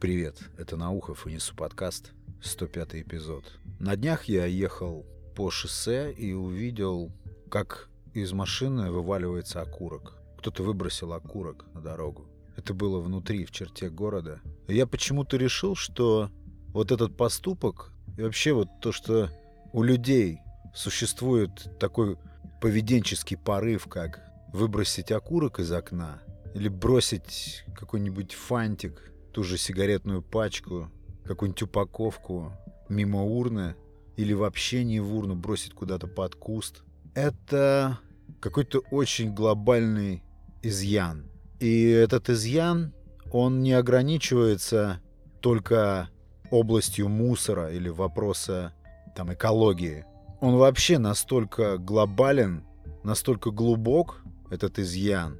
Привет, это Наухов и несу подкаст, 105 эпизод. На днях я ехал по шоссе и увидел, как из машины вываливается окурок. Кто-то выбросил окурок на дорогу. Это было внутри, в черте города. Я почему-то решил, что вот этот поступок и вообще вот то, что у людей существует такой поведенческий порыв, как выбросить окурок из окна или бросить какой-нибудь фантик, ту же сигаретную пачку, какую-нибудь упаковку мимо урны или вообще не в урну бросить куда-то под куст. Это какой-то очень глобальный изъян. И этот изъян, он не ограничивается только областью мусора или вопроса там, экологии. Он вообще настолько глобален, настолько глубок, этот изъян,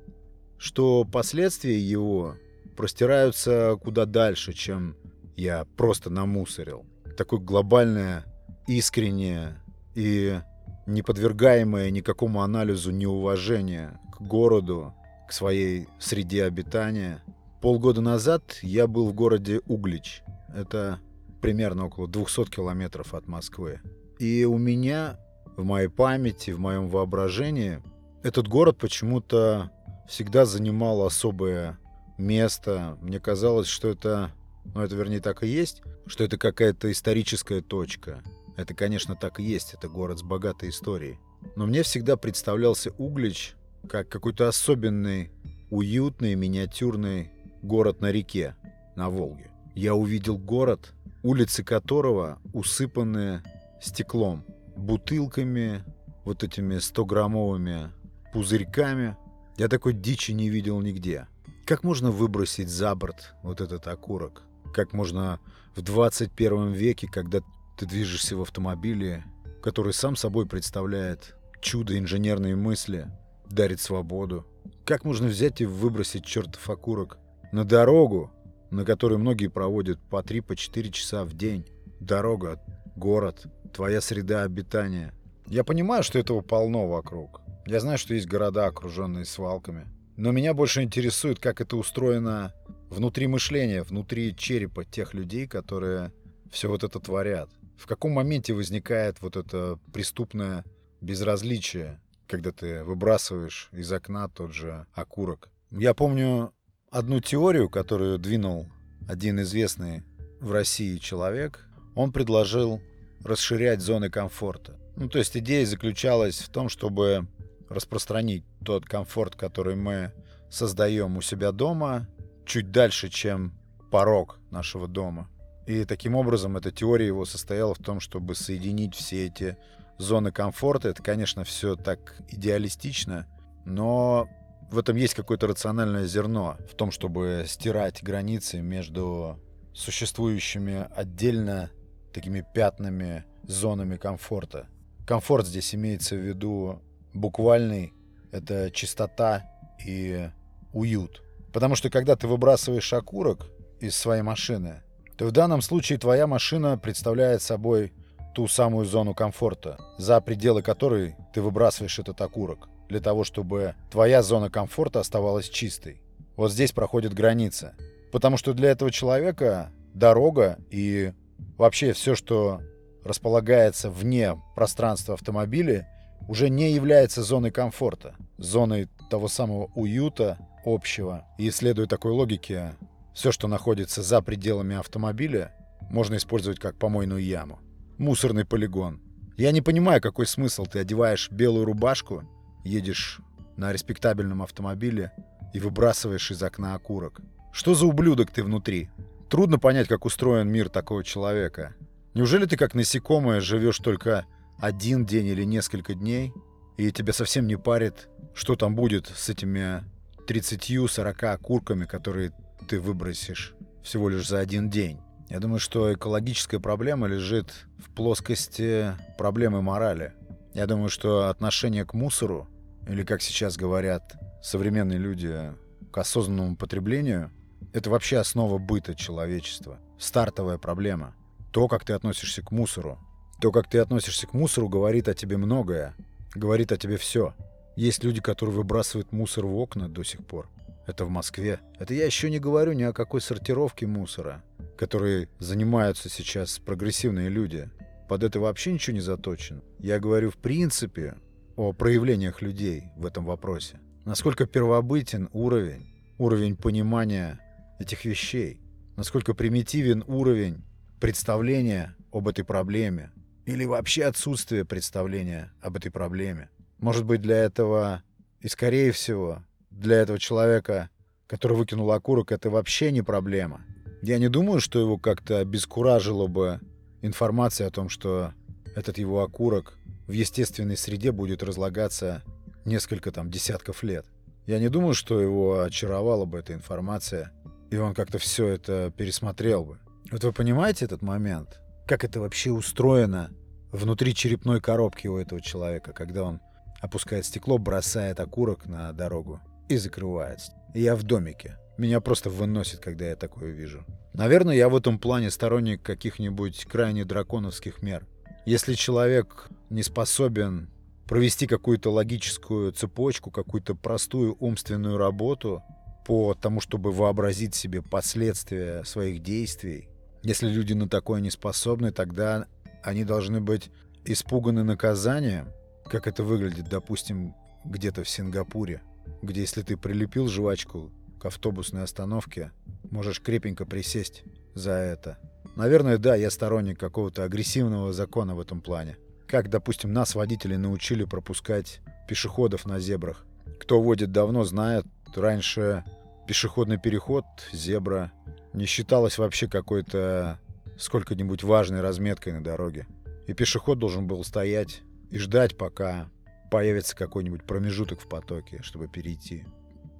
что последствия его простираются куда дальше, чем я просто намусорил. Такое глобальное, искреннее и не подвергаемое никакому анализу неуважение к городу, к своей среде обитания. Полгода назад я был в городе Углич. Это примерно около 200 километров от Москвы. И у меня в моей памяти, в моем воображении этот город почему-то всегда занимал особое место. Мне казалось, что это, ну это вернее так и есть, что это какая-то историческая точка. Это, конечно, так и есть, это город с богатой историей. Но мне всегда представлялся Углич как какой-то особенный, уютный, миниатюрный город на реке, на Волге. Я увидел город, улицы которого усыпаны стеклом, бутылками, вот этими 100-граммовыми пузырьками. Я такой дичи не видел нигде. Как можно выбросить за борт вот этот окурок? Как можно в 21 веке, когда ты движешься в автомобиле, который сам собой представляет чудо инженерной мысли, дарит свободу? Как можно взять и выбросить чертов окурок на дорогу, на которой многие проводят по 3-4 по часа в день? Дорога, город, твоя среда обитания. Я понимаю, что этого полно вокруг. Я знаю, что есть города, окруженные свалками. Но меня больше интересует, как это устроено внутри мышления, внутри черепа тех людей, которые все вот это творят. В каком моменте возникает вот это преступное безразличие, когда ты выбрасываешь из окна тот же окурок. Я помню одну теорию, которую двинул один известный в России человек. Он предложил расширять зоны комфорта. Ну, то есть идея заключалась в том, чтобы распространить тот комфорт, который мы создаем у себя дома, чуть дальше, чем порог нашего дома. И таким образом эта теория его состояла в том, чтобы соединить все эти зоны комфорта. Это, конечно, все так идеалистично, но в этом есть какое-то рациональное зерно в том, чтобы стирать границы между существующими отдельно такими пятнами, зонами комфорта. Комфорт здесь имеется в виду буквальный, это чистота и уют. Потому что когда ты выбрасываешь окурок из своей машины, то в данном случае твоя машина представляет собой ту самую зону комфорта, за пределы которой ты выбрасываешь этот окурок, для того, чтобы твоя зона комфорта оставалась чистой. Вот здесь проходит граница. Потому что для этого человека дорога и вообще все, что располагается вне пространства автомобиля, уже не является зоной комфорта, зоной того самого уюта общего. И следуя такой логике, все, что находится за пределами автомобиля, можно использовать как помойную яму. Мусорный полигон. Я не понимаю, какой смысл ты одеваешь белую рубашку, едешь на респектабельном автомобиле и выбрасываешь из окна окурок. Что за ублюдок ты внутри? Трудно понять, как устроен мир такого человека. Неужели ты как насекомое живешь только один день или несколько дней, и тебя совсем не парит, что там будет с этими 30-40 курками, которые ты выбросишь всего лишь за один день? Я думаю, что экологическая проблема лежит в плоскости проблемы морали. Я думаю, что отношение к мусору, или, как сейчас говорят современные люди, к осознанному потреблению, это вообще основа быта человечества. Стартовая проблема. То, как ты относишься к мусору. То, как ты относишься к мусору, говорит о тебе многое. Говорит о тебе все. Есть люди, которые выбрасывают мусор в окна до сих пор. Это в Москве. Это я еще не говорю ни о какой сортировке мусора. которые занимаются сейчас прогрессивные люди, под это вообще ничего не заточено. Я говорю в принципе о проявлениях людей в этом вопросе. Насколько первобытен уровень, уровень понимания этих вещей. Насколько примитивен уровень представления об этой проблеме. Или вообще отсутствие представления об этой проблеме. Может быть, для этого и, скорее всего, для этого человека, который выкинул окурок, это вообще не проблема. Я не думаю, что его как-то обескуражило бы информация о том, что этот его окурок в естественной среде будет разлагаться несколько там десятков лет. Я не думаю, что его очаровала бы эта информация, и он как-то все это пересмотрел бы. Вот вы понимаете этот момент? Как это вообще устроено внутри черепной коробки у этого человека, когда он опускает стекло, бросает окурок на дорогу и закрывается. Я в домике. Меня просто выносит, когда я такое вижу. Наверное, я в этом плане сторонник каких-нибудь крайне драконовских мер. Если человек не способен провести какую-то логическую цепочку, какую-то простую умственную работу по тому, чтобы вообразить себе последствия своих действий, если люди на такое не способны, тогда они должны быть испуганы наказанием, как это выглядит, допустим, где-то в Сингапуре, где если ты прилепил жвачку к автобусной остановке, можешь крепенько присесть за это. Наверное, да, я сторонник какого-то агрессивного закона в этом плане. Как, допустим, нас, водители, научили пропускать пешеходов на зебрах. Кто водит давно, знает, раньше пешеходный переход, зебра, не считалось вообще какой-то сколько-нибудь важной разметкой на дороге. И пешеход должен был стоять и ждать, пока появится какой-нибудь промежуток в потоке, чтобы перейти.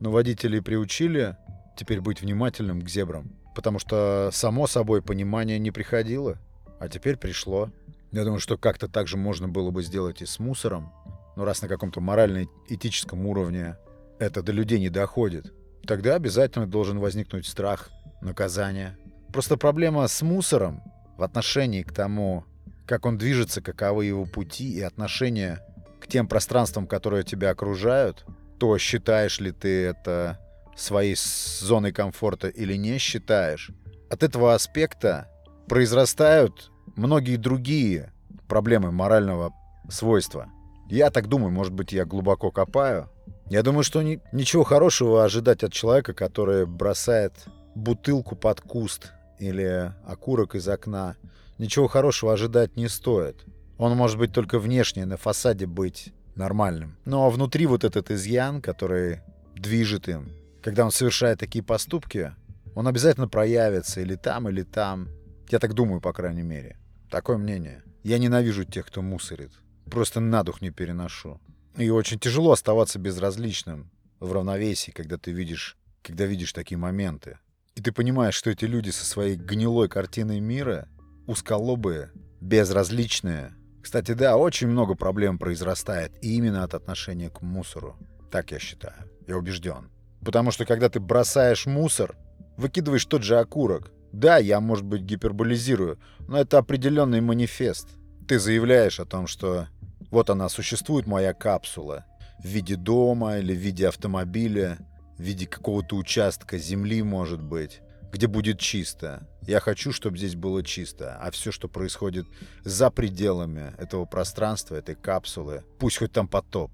Но водители приучили теперь быть внимательным к зебрам, потому что, само собой, понимание не приходило, а теперь пришло. Я думаю, что как-то так же можно было бы сделать и с мусором, но раз на каком-то морально-этическом уровне это до людей не доходит, тогда обязательно должен возникнуть страх, наказание. Просто проблема с мусором в отношении к тому, как он движется, каковы его пути и отношение к тем пространствам, которые тебя окружают — то, считаешь ли ты это своей зоной комфорта или не считаешь. От этого аспекта произрастают многие другие проблемы морального свойства. Я так думаю, может быть, я глубоко копаю. Я думаю, что ни, ничего хорошего ожидать от человека, который бросает бутылку под куст или окурок из окна, ничего хорошего ожидать не стоит. Он может быть только внешне, на фасаде быть нормальным. Но внутри вот этот изъян, который движет им, когда он совершает такие поступки, он обязательно проявится или там, или там. Я так думаю, по крайней мере. Такое мнение. Я ненавижу тех, кто мусорит. Просто на дух не переношу. И очень тяжело оставаться безразличным в равновесии, когда ты видишь, когда видишь такие моменты. И ты понимаешь, что эти люди со своей гнилой картиной мира, узколобые, безразличные, кстати, да, очень много проблем произрастает именно от отношения к мусору. Так я считаю. Я убежден. Потому что когда ты бросаешь мусор, выкидываешь тот же окурок. Да, я, может быть, гиперболизирую, но это определенный манифест. Ты заявляешь о том, что вот она существует, моя капсула, в виде дома или в виде автомобиля, в виде какого-то участка земли, может быть где будет чисто. Я хочу, чтобы здесь было чисто. А все, что происходит за пределами этого пространства, этой капсулы, пусть хоть там потоп.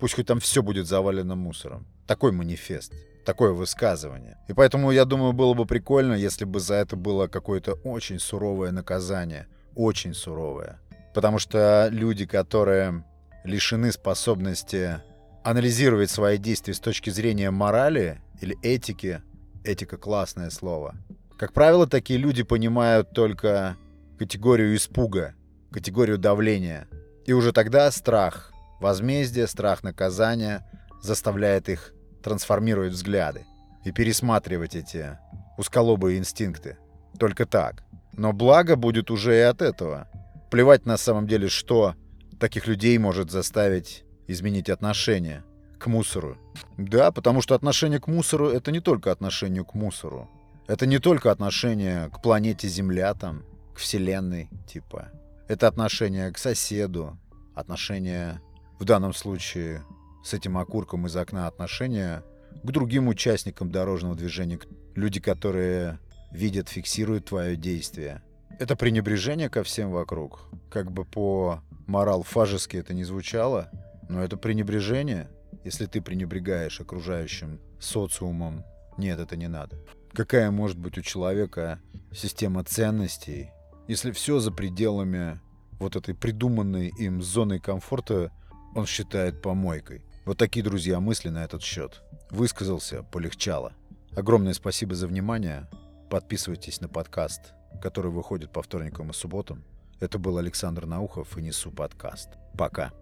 Пусть хоть там все будет завалено мусором. Такой манифест. Такое высказывание. И поэтому, я думаю, было бы прикольно, если бы за это было какое-то очень суровое наказание. Очень суровое. Потому что люди, которые лишены способности анализировать свои действия с точки зрения морали или этики, Этика — классное слово. Как правило, такие люди понимают только категорию испуга, категорию давления. И уже тогда страх возмездия, страх наказания заставляет их трансформировать взгляды и пересматривать эти усколобые инстинкты. Только так. Но благо будет уже и от этого. Плевать на самом деле, что таких людей может заставить изменить отношения к мусору. Да, потому что отношение к мусору — это не только отношение к мусору. Это не только отношение к планете Земля, там, к Вселенной, типа. Это отношение к соседу, отношение, в данном случае, с этим окурком из окна, отношение к другим участникам дорожного движения, люди, которые видят, фиксируют твое действие. Это пренебрежение ко всем вокруг. Как бы по морал фажески это не звучало, но это пренебрежение. Если ты пренебрегаешь окружающим социумом, нет, это не надо. Какая может быть у человека система ценностей, если все за пределами вот этой придуманной им зоной комфорта он считает помойкой. Вот такие, друзья, мысли на этот счет. Высказался, полегчало. Огромное спасибо за внимание. Подписывайтесь на подкаст, который выходит по вторникам и субботам. Это был Александр Наухов и Несу подкаст. Пока.